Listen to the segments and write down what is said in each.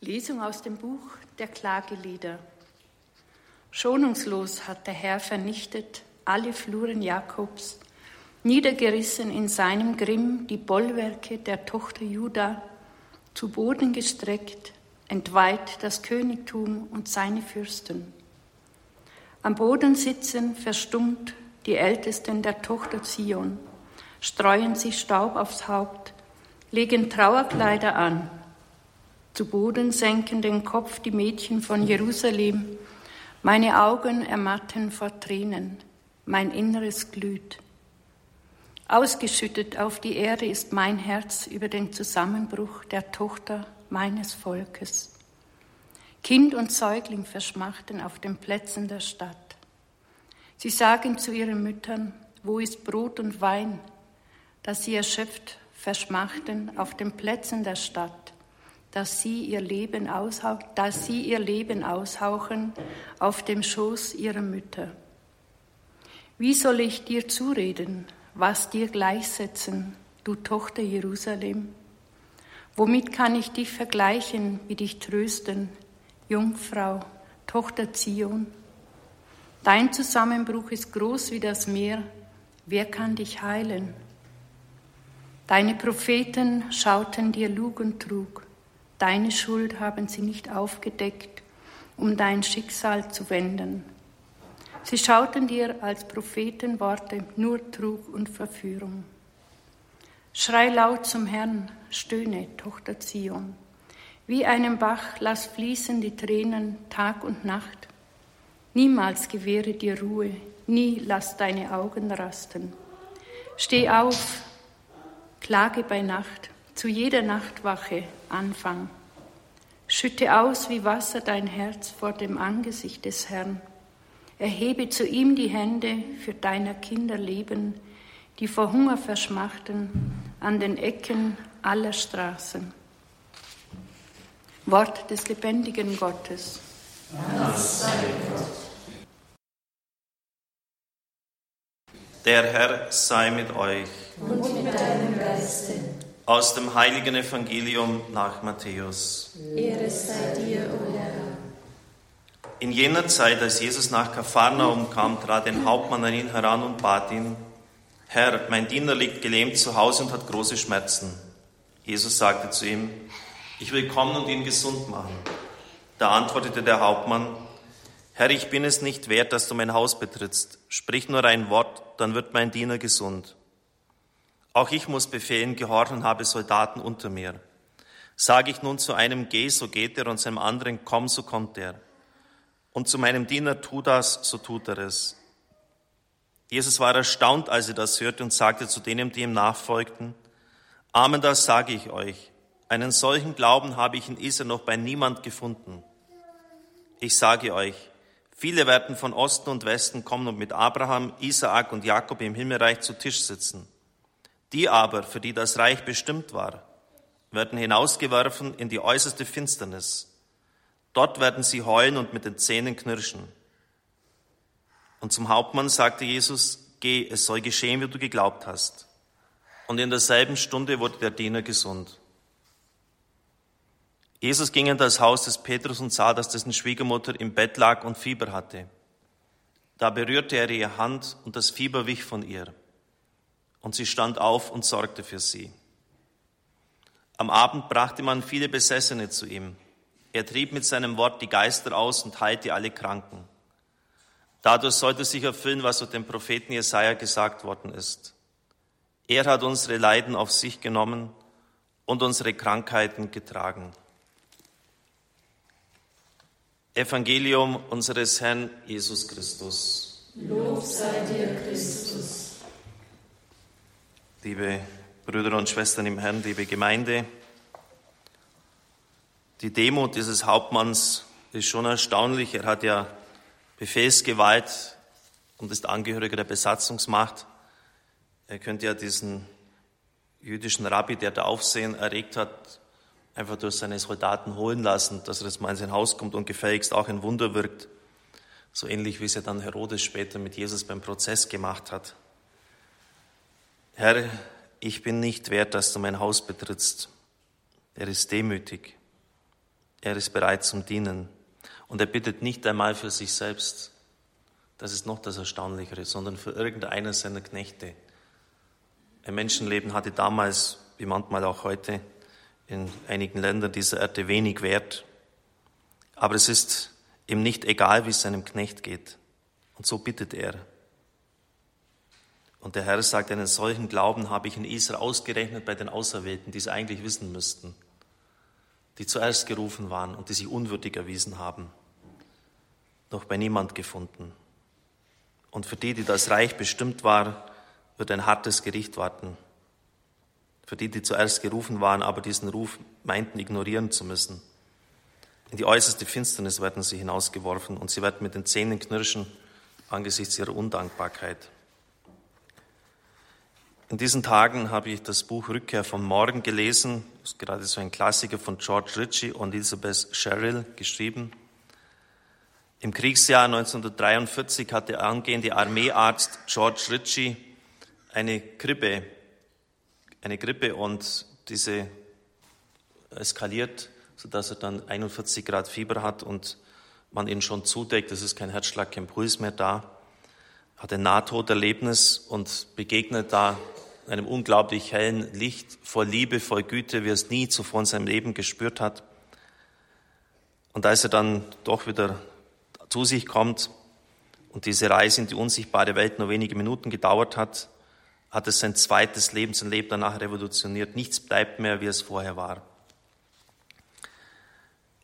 Lesung aus dem Buch der Klagelieder. Schonungslos hat der Herr vernichtet alle Fluren Jakobs, niedergerissen in seinem Grimm die Bollwerke der Tochter Juda, zu Boden gestreckt, entweiht das Königtum und seine Fürsten. Am Boden sitzen verstummt die Ältesten der Tochter Zion, streuen sich Staub aufs Haupt, legen Trauerkleider an, zu Boden senken den Kopf die Mädchen von Jerusalem. Meine Augen ermatten vor Tränen, mein Inneres glüht. Ausgeschüttet auf die Erde ist mein Herz über den Zusammenbruch der Tochter meines Volkes. Kind und Säugling verschmachten auf den Plätzen der Stadt. Sie sagen zu ihren Müttern, wo ist Brot und Wein, dass sie erschöpft verschmachten auf den Plätzen der Stadt dass sie ihr Leben, aushauchen, dass sie ihr Leben aushauchen auf dem Schoß ihrer Mütter. Wie soll ich dir zureden, was dir gleichsetzen, du Tochter Jerusalem? Womit kann ich dich vergleichen, wie dich trösten, Jungfrau, Tochter Zion? Dein Zusammenbruch ist groß wie das Meer, wer kann dich heilen? Deine Propheten schauten dir Lug und Trug. Deine Schuld haben sie nicht aufgedeckt, um dein Schicksal zu wenden. Sie schauten dir als Prophetenworte nur Trug und Verführung. Schrei laut zum Herrn, stöhne, Tochter Zion. Wie einem Bach lass fließen die Tränen Tag und Nacht. Niemals gewähre dir Ruhe, nie lass deine Augen rasten. Steh auf, klage bei Nacht, zu jeder Nachtwache Anfang. Schütte aus wie Wasser dein Herz vor dem Angesicht des Herrn. Erhebe zu ihm die Hände für deiner Kinder Leben, die vor Hunger verschmachten an den Ecken aller Straßen. Wort des lebendigen Gottes. Der Herr sei mit euch. Und mit deinem Geiste. Aus dem heiligen Evangelium nach Matthäus. Ehre sei dir, o Herr. In jener Zeit, als Jesus nach Kapharnaum kam, trat ein Hauptmann an ihn heran und bat ihn, Herr, mein Diener liegt gelähmt zu Hause und hat große Schmerzen. Jesus sagte zu ihm, ich will kommen und ihn gesund machen. Da antwortete der Hauptmann, Herr, ich bin es nicht wert, dass du mein Haus betrittst. Sprich nur ein Wort, dann wird mein Diener gesund. Auch ich muss Befehlen gehorchen und habe Soldaten unter mir. Sage ich nun zu einem, geh, so geht er, und zu einem anderen, komm, so kommt er. Und zu meinem Diener, tu das, so tut er es. Jesus war erstaunt, als er das hörte und sagte zu denen, die ihm nachfolgten, Amen, das sage ich euch. Einen solchen Glauben habe ich in Israel noch bei niemand gefunden. Ich sage euch, viele werden von Osten und Westen kommen und mit Abraham, Isaak und Jakob im Himmelreich zu Tisch sitzen. Die aber, für die das Reich bestimmt war, werden hinausgeworfen in die äußerste Finsternis. Dort werden sie heulen und mit den Zähnen knirschen. Und zum Hauptmann sagte Jesus, geh, es soll geschehen, wie du geglaubt hast. Und in derselben Stunde wurde der Diener gesund. Jesus ging in das Haus des Petrus und sah, dass dessen Schwiegermutter im Bett lag und Fieber hatte. Da berührte er ihre Hand und das Fieber wich von ihr und sie stand auf und sorgte für sie. Am Abend brachte man viele Besessene zu ihm. Er trieb mit seinem Wort die Geister aus und heilte alle Kranken. Dadurch sollte sich erfüllen, was durch den Propheten Jesaja gesagt worden ist. Er hat unsere Leiden auf sich genommen und unsere Krankheiten getragen. Evangelium unseres Herrn Jesus Christus. Lob sei dir, Christus liebe Brüder und Schwestern im Herrn, liebe Gemeinde. Die Demut dieses Hauptmanns ist schon erstaunlich. Er hat ja Befehlsgewalt und ist Angehöriger der Besatzungsmacht. Er könnte ja diesen jüdischen Rabbi, der da Aufsehen erregt hat, einfach durch seine Soldaten holen lassen, dass er jetzt mal in sein Haus kommt und gefälligst auch ein Wunder wirkt. So ähnlich wie es ja dann Herodes später mit Jesus beim Prozess gemacht hat. Herr, ich bin nicht wert, dass du mein Haus betrittst. Er ist demütig. Er ist bereit zum Dienen. Und er bittet nicht einmal für sich selbst. Das ist noch das Erstaunlichere, sondern für irgendeiner seiner Knechte. Ein Menschenleben hatte damals, wie manchmal auch heute, in einigen Ländern dieser Erde wenig Wert. Aber es ist ihm nicht egal, wie es seinem Knecht geht. Und so bittet er. Und der Herr sagt, einen solchen Glauben habe ich in Israel ausgerechnet bei den Auserwählten, die es eigentlich wissen müssten, die zuerst gerufen waren und die sich unwürdig erwiesen haben, noch bei niemand gefunden. Und für die, die das Reich bestimmt war, wird ein hartes Gericht warten. Für die, die zuerst gerufen waren, aber diesen Ruf meinten ignorieren zu müssen. In die äußerste Finsternis werden sie hinausgeworfen und sie werden mit den Zähnen knirschen angesichts ihrer Undankbarkeit. In diesen Tagen habe ich das Buch Rückkehr vom Morgen gelesen. Das ist gerade so ein Klassiker von George Ritchie und Elizabeth Sherrill geschrieben. Im Kriegsjahr 1943 hatte angehende Armeearzt George Ritchie eine Grippe, eine Grippe und diese eskaliert, sodass er dann 41 Grad Fieber hat und man ihn schon zudeckt. Es ist kein Herzschlag, kein Puls mehr da. Hat ein Nahtoderlebnis und begegnet da einem unglaublich hellen Licht, voll Liebe, voll Güte, wie er es nie zuvor in seinem Leben gespürt hat. Und als er dann doch wieder zu sich kommt und diese Reise in die unsichtbare Welt nur wenige Minuten gedauert hat, hat es sein zweites Leben, sein Leben danach revolutioniert. Nichts bleibt mehr, wie es vorher war.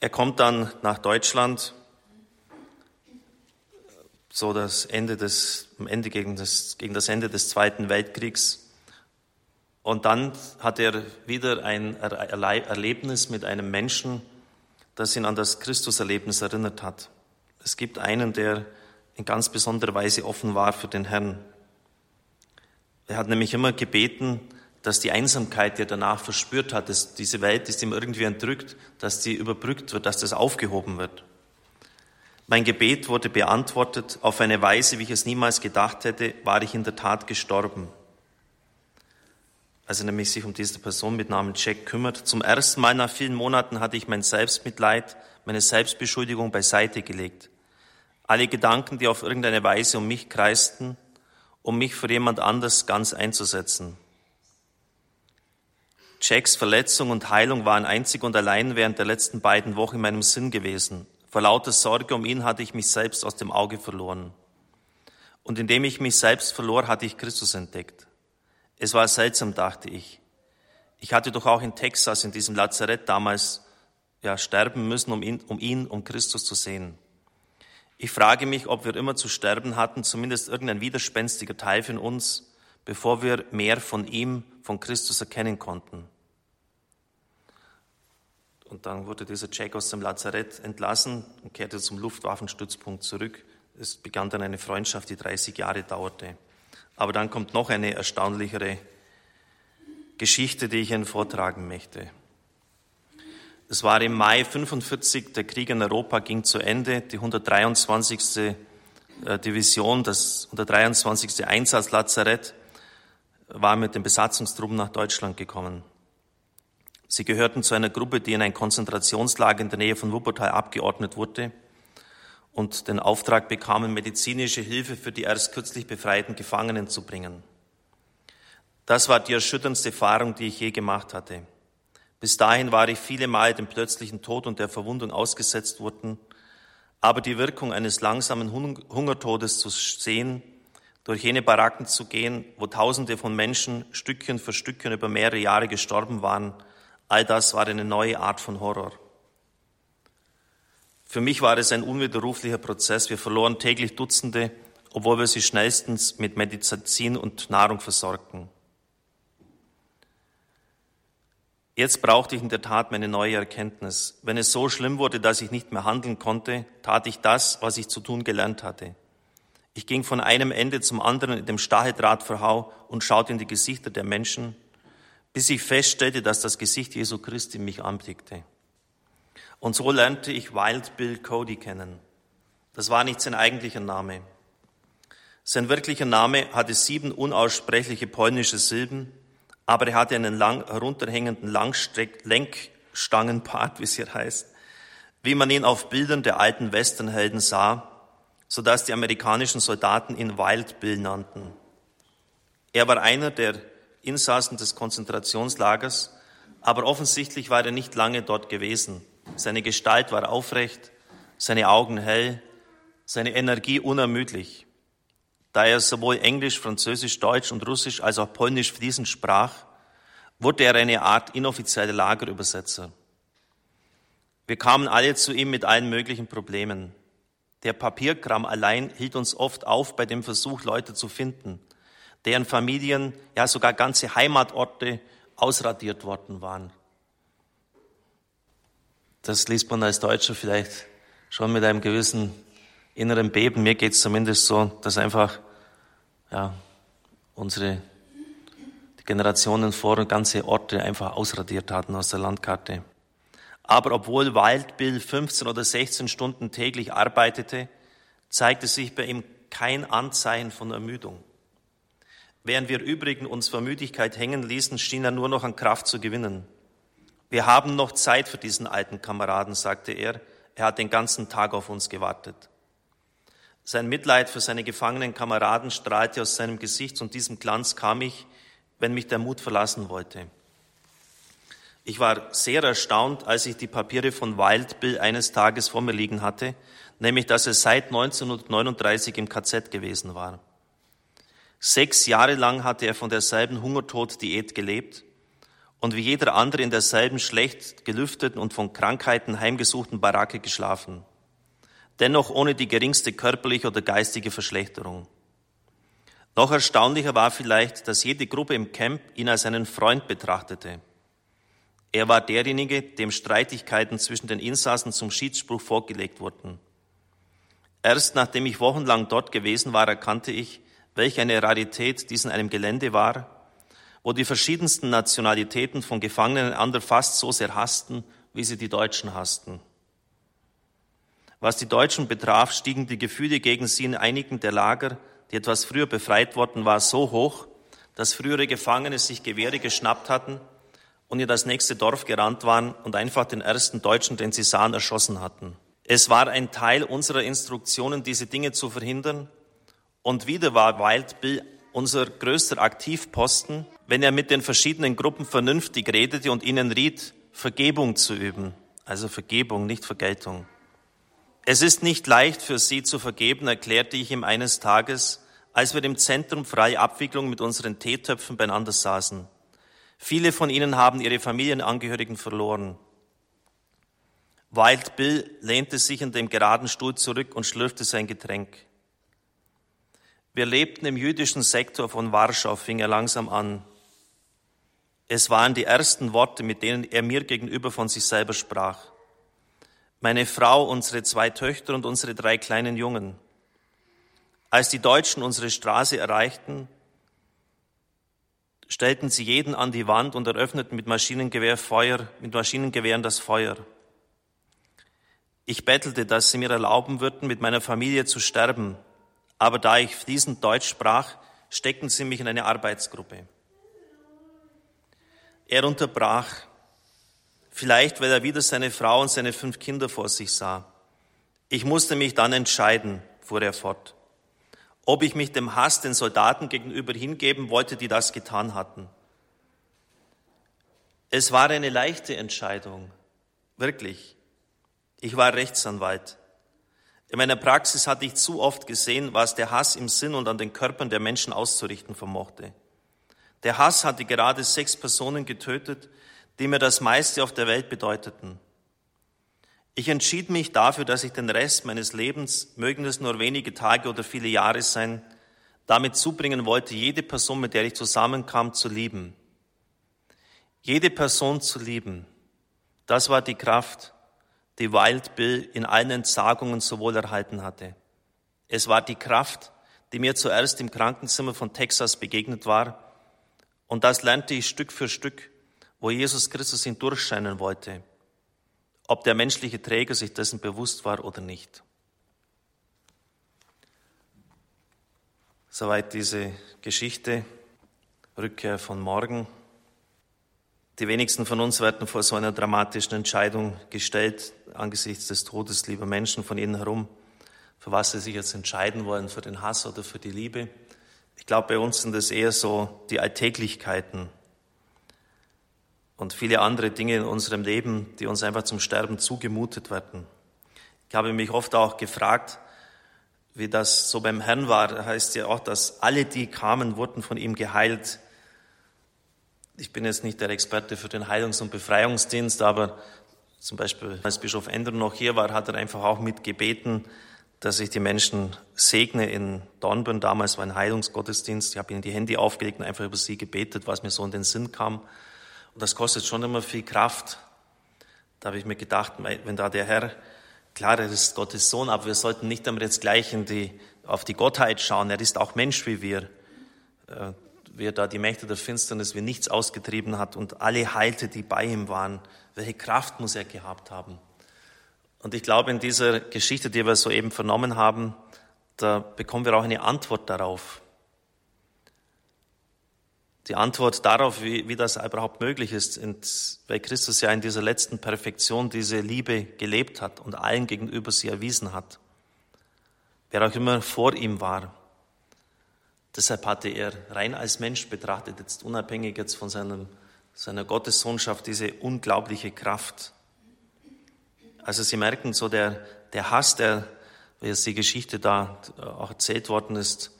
Er kommt dann nach Deutschland, so das Ende des, Ende gegen das, gegen das Ende des Zweiten Weltkriegs. Und dann hat er wieder ein Erlebnis mit einem Menschen, das ihn an das Christuserlebnis erinnert hat. Es gibt einen, der in ganz besonderer Weise offen war für den Herrn. Er hat nämlich immer gebeten, dass die Einsamkeit, die er danach verspürt hat, dass diese Welt ist ihm irgendwie entrückt, dass die überbrückt wird, dass das aufgehoben wird. Mein Gebet wurde beantwortet auf eine Weise, wie ich es niemals gedacht hätte, war ich in der Tat gestorben als er nämlich sich um diese Person mit Namen Jack kümmert. Zum ersten Mal nach vielen Monaten hatte ich mein Selbstmitleid, meine Selbstbeschuldigung beiseite gelegt. Alle Gedanken, die auf irgendeine Weise um mich kreisten, um mich für jemand anders ganz einzusetzen. Jacks Verletzung und Heilung waren einzig und allein während der letzten beiden Wochen in meinem Sinn gewesen. Vor lauter Sorge um ihn hatte ich mich selbst aus dem Auge verloren. Und indem ich mich selbst verlor, hatte ich Christus entdeckt. Es war seltsam, dachte ich. Ich hatte doch auch in Texas, in diesem Lazarett damals, ja, sterben müssen, um ihn, um ihn, um Christus zu sehen. Ich frage mich, ob wir immer zu sterben hatten, zumindest irgendein widerspenstiger Teil von uns, bevor wir mehr von ihm, von Christus erkennen konnten. Und dann wurde dieser Jack aus dem Lazarett entlassen und kehrte zum Luftwaffenstützpunkt zurück. Es begann dann eine Freundschaft, die 30 Jahre dauerte. Aber dann kommt noch eine erstaunlichere Geschichte, die ich Ihnen vortragen möchte. Es war im Mai 45, der Krieg in Europa ging zu Ende, die 123. Äh, Division, das 123. Einsatzlazarett war mit den Besatzungstruppen nach Deutschland gekommen. Sie gehörten zu einer Gruppe, die in ein Konzentrationslager in der Nähe von Wuppertal abgeordnet wurde und den Auftrag bekamen, medizinische Hilfe für die erst kürzlich befreiten Gefangenen zu bringen. Das war die erschütterndste Erfahrung, die ich je gemacht hatte. Bis dahin war ich viele Mal dem plötzlichen Tod und der Verwundung ausgesetzt worden, aber die Wirkung eines langsamen Hungertodes zu sehen, durch jene Baracken zu gehen, wo Tausende von Menschen Stückchen für Stückchen über mehrere Jahre gestorben waren, all das war eine neue Art von Horror. Für mich war es ein unwiderruflicher Prozess. Wir verloren täglich Dutzende, obwohl wir sie schnellstens mit Medizin und Nahrung versorgten. Jetzt brauchte ich in der Tat meine neue Erkenntnis. Wenn es so schlimm wurde, dass ich nicht mehr handeln konnte, tat ich das, was ich zu tun gelernt hatte. Ich ging von einem Ende zum anderen in dem Stacheldrahtverhau und schaute in die Gesichter der Menschen, bis ich feststellte, dass das Gesicht Jesu Christi mich anblickte. Und so lernte ich Wild Bill Cody kennen. Das war nicht sein eigentlicher Name. Sein wirklicher Name hatte sieben unaussprechliche polnische Silben, aber er hatte einen lang herunterhängenden Langstreck Lenkstangenbart, wie es hier heißt, wie man ihn auf Bildern der alten Westernhelden sah, so dass die amerikanischen Soldaten ihn Wild Bill nannten. Er war einer der Insassen des Konzentrationslagers, aber offensichtlich war er nicht lange dort gewesen. Seine Gestalt war aufrecht, seine Augen hell, seine Energie unermüdlich. Da er sowohl Englisch, Französisch, Deutsch und Russisch als auch Polnisch fließend sprach, wurde er eine Art inoffizieller Lagerübersetzer. Wir kamen alle zu ihm mit allen möglichen Problemen. Der Papierkram allein hielt uns oft auf bei dem Versuch, Leute zu finden, deren Familien, ja sogar ganze Heimatorte ausradiert worden waren. Das liest man als Deutscher vielleicht schon mit einem gewissen inneren Beben. Mir geht es zumindest so, dass einfach ja, unsere Generationen vor und ganze Orte einfach ausradiert hatten aus der Landkarte. Aber obwohl Wild Bill 15 oder 16 Stunden täglich arbeitete, zeigte sich bei ihm kein Anzeichen von Ermüdung. Während wir übrigen uns vor Müdigkeit hängen ließen, schien er nur noch an Kraft zu gewinnen. Wir haben noch Zeit für diesen alten Kameraden, sagte er. Er hat den ganzen Tag auf uns gewartet. Sein Mitleid für seine gefangenen Kameraden strahlte aus seinem Gesicht und diesem Glanz kam ich, wenn mich der Mut verlassen wollte. Ich war sehr erstaunt, als ich die Papiere von Wild Bill eines Tages vor mir liegen hatte, nämlich dass er seit 1939 im KZ gewesen war. Sechs Jahre lang hatte er von derselben Hungertod-Diät gelebt und wie jeder andere in derselben schlecht gelüfteten und von Krankheiten heimgesuchten Baracke geschlafen. Dennoch ohne die geringste körperliche oder geistige Verschlechterung. Noch erstaunlicher war vielleicht, dass jede Gruppe im Camp ihn als einen Freund betrachtete. Er war derjenige, dem Streitigkeiten zwischen den Insassen zum Schiedsspruch vorgelegt wurden. Erst nachdem ich wochenlang dort gewesen war, erkannte ich, welch eine Rarität dies in einem Gelände war, wo die verschiedensten Nationalitäten von Gefangenen einander fast so sehr hassten, wie sie die Deutschen hassten. Was die Deutschen betraf, stiegen die Gefühle gegen sie in einigen der Lager, die etwas früher befreit worden war, so hoch, dass frühere Gefangene sich Gewehre geschnappt hatten und in das nächste Dorf gerannt waren und einfach den ersten Deutschen, den sie sahen, erschossen hatten. Es war ein Teil unserer Instruktionen, diese Dinge zu verhindern und wieder war Wild Bill unser größter Aktivposten, wenn er mit den verschiedenen Gruppen vernünftig redete und ihnen riet, Vergebung zu üben. Also Vergebung, nicht Vergeltung. Es ist nicht leicht für sie zu vergeben, erklärte ich ihm eines Tages, als wir im Zentrum freie Abwicklung mit unseren Teetöpfen beieinander saßen. Viele von ihnen haben ihre Familienangehörigen verloren. Wild Bill lehnte sich in dem geraden Stuhl zurück und schlürfte sein Getränk. Wir lebten im jüdischen Sektor von Warschau, fing er langsam an. Es waren die ersten Worte, mit denen er mir gegenüber von sich selber sprach. Meine Frau, unsere zwei Töchter und unsere drei kleinen Jungen. Als die Deutschen unsere Straße erreichten, stellten sie jeden an die Wand und eröffneten mit Maschinengewehr Feuer, mit Maschinengewehren das Feuer. Ich bettelte, dass sie mir erlauben würden, mit meiner Familie zu sterben, aber da ich fließend Deutsch sprach, steckten sie mich in eine Arbeitsgruppe. Er unterbrach, vielleicht weil er wieder seine Frau und seine fünf Kinder vor sich sah. Ich musste mich dann entscheiden, fuhr er fort, ob ich mich dem Hass den Soldaten gegenüber hingeben wollte, die das getan hatten. Es war eine leichte Entscheidung, wirklich. Ich war Rechtsanwalt. In meiner Praxis hatte ich zu oft gesehen, was der Hass im Sinn und an den Körpern der Menschen auszurichten vermochte. Der Hass hatte gerade sechs Personen getötet, die mir das meiste auf der Welt bedeuteten. Ich entschied mich dafür, dass ich den Rest meines Lebens, mögen es nur wenige Tage oder viele Jahre sein, damit zubringen wollte, jede Person, mit der ich zusammenkam, zu lieben. Jede Person zu lieben, das war die Kraft, die Wild Bill in allen Entsagungen so wohl erhalten hatte. Es war die Kraft, die mir zuerst im Krankenzimmer von Texas begegnet war, und das lernte ich Stück für Stück, wo Jesus Christus ihn durchscheinen wollte, ob der menschliche Träger sich dessen bewusst war oder nicht. Soweit diese Geschichte, Rückkehr von morgen. Die wenigsten von uns werden vor so einer dramatischen Entscheidung gestellt angesichts des Todes lieber Menschen von ihnen herum, für was sie sich jetzt entscheiden wollen, für den Hass oder für die Liebe. Ich glaube, bei uns sind es eher so die Alltäglichkeiten und viele andere Dinge in unserem Leben, die uns einfach zum Sterben zugemutet werden. Ich habe mich oft auch gefragt, wie das so beim Herrn war. heißt ja auch, dass alle, die kamen, wurden von ihm geheilt. Ich bin jetzt nicht der Experte für den Heilungs- und Befreiungsdienst, aber zum Beispiel, als Bischof Ender noch hier war, hat er einfach auch mitgebeten, dass ich die Menschen segne in Dornbirn. Damals war ein Heilungsgottesdienst. Ich habe ihnen die Hände aufgelegt und einfach über sie gebetet, was mir so in den Sinn kam. Und das kostet schon immer viel Kraft. Da habe ich mir gedacht, wenn da der Herr, klar, er ist Gottes Sohn, aber wir sollten nicht damit jetzt gleich in die, auf die Gottheit schauen. Er ist auch Mensch wie wir. Äh, wie er da die Mächte der Finsternis wie nichts ausgetrieben hat und alle heilte, die bei ihm waren. Welche Kraft muss er gehabt haben? Und ich glaube, in dieser Geschichte, die wir soeben vernommen haben, da bekommen wir auch eine Antwort darauf. Die Antwort darauf, wie, wie das überhaupt möglich ist, weil Christus ja in dieser letzten Perfektion diese Liebe gelebt hat und allen gegenüber sie erwiesen hat. Wer auch immer vor ihm war. Deshalb hatte er rein als Mensch betrachtet, jetzt unabhängig jetzt von seinem, seiner Gottessohnschaft, diese unglaubliche Kraft. Also Sie merken so, der, der Hass, der, wie jetzt die Geschichte da auch erzählt worden ist,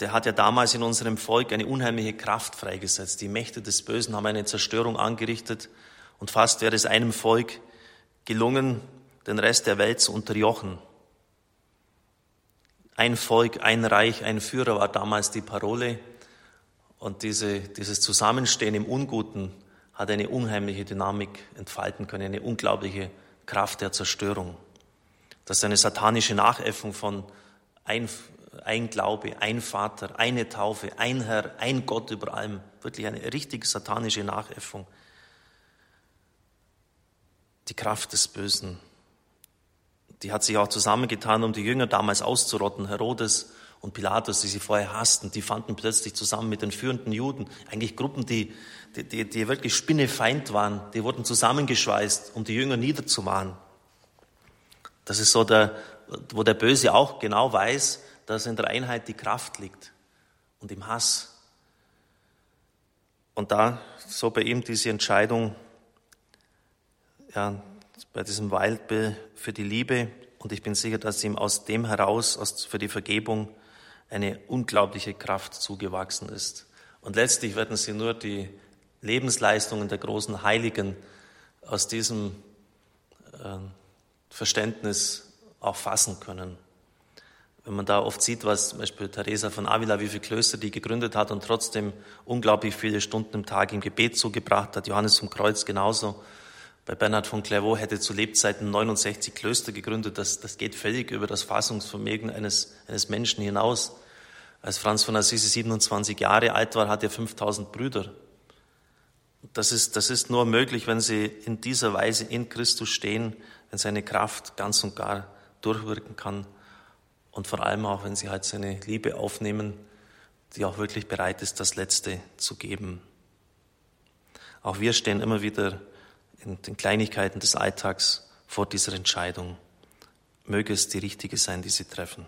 der hat ja damals in unserem Volk eine unheimliche Kraft freigesetzt. Die Mächte des Bösen haben eine Zerstörung angerichtet und fast wäre es einem Volk gelungen, den Rest der Welt zu unterjochen. Ein Volk, ein Reich, ein Führer war damals die Parole. Und diese, dieses Zusammenstehen im Unguten hat eine unheimliche Dynamik entfalten können, eine unglaubliche Kraft der Zerstörung. Das ist eine satanische Nachäffung von ein, ein Glaube, ein Vater, eine Taufe, ein Herr, ein Gott über allem. Wirklich eine richtig satanische Nachäffung. Die Kraft des Bösen die hat sich auch zusammengetan, um die Jünger damals auszurotten. Herodes und Pilatus, die sie vorher hassten, die fanden plötzlich zusammen mit den führenden Juden, eigentlich Gruppen, die, die, die, die wirklich Spinnefeind waren, die wurden zusammengeschweißt, um die Jünger niederzumachen. Das ist so der, wo der Böse auch genau weiß, dass in der Einheit die Kraft liegt und im Hass. Und da so bei ihm diese Entscheidung, ja, bei diesem Wildbill für die Liebe und ich bin sicher, dass ihm aus dem heraus, aus, für die Vergebung, eine unglaubliche Kraft zugewachsen ist. Und letztlich werden sie nur die Lebensleistungen der großen Heiligen aus diesem äh, Verständnis auch fassen können. Wenn man da oft sieht, was zum Beispiel Teresa von Avila, wie viele Klöster die gegründet hat und trotzdem unglaublich viele Stunden im Tag im Gebet zugebracht hat, Johannes vom Kreuz genauso, bei Bernhard von Clairvaux hätte zu Lebzeiten 69 Klöster gegründet. Das, das geht völlig über das Fassungsvermögen eines, eines Menschen hinaus. Als Franz von Assisi 27 Jahre alt war, hatte er 5000 Brüder. Das ist, das ist nur möglich, wenn sie in dieser Weise in Christus stehen, wenn seine Kraft ganz und gar durchwirken kann und vor allem auch, wenn sie halt seine Liebe aufnehmen, die auch wirklich bereit ist, das Letzte zu geben. Auch wir stehen immer wieder in den Kleinigkeiten des Alltags vor dieser Entscheidung. Möge es die richtige sein, die Sie treffen.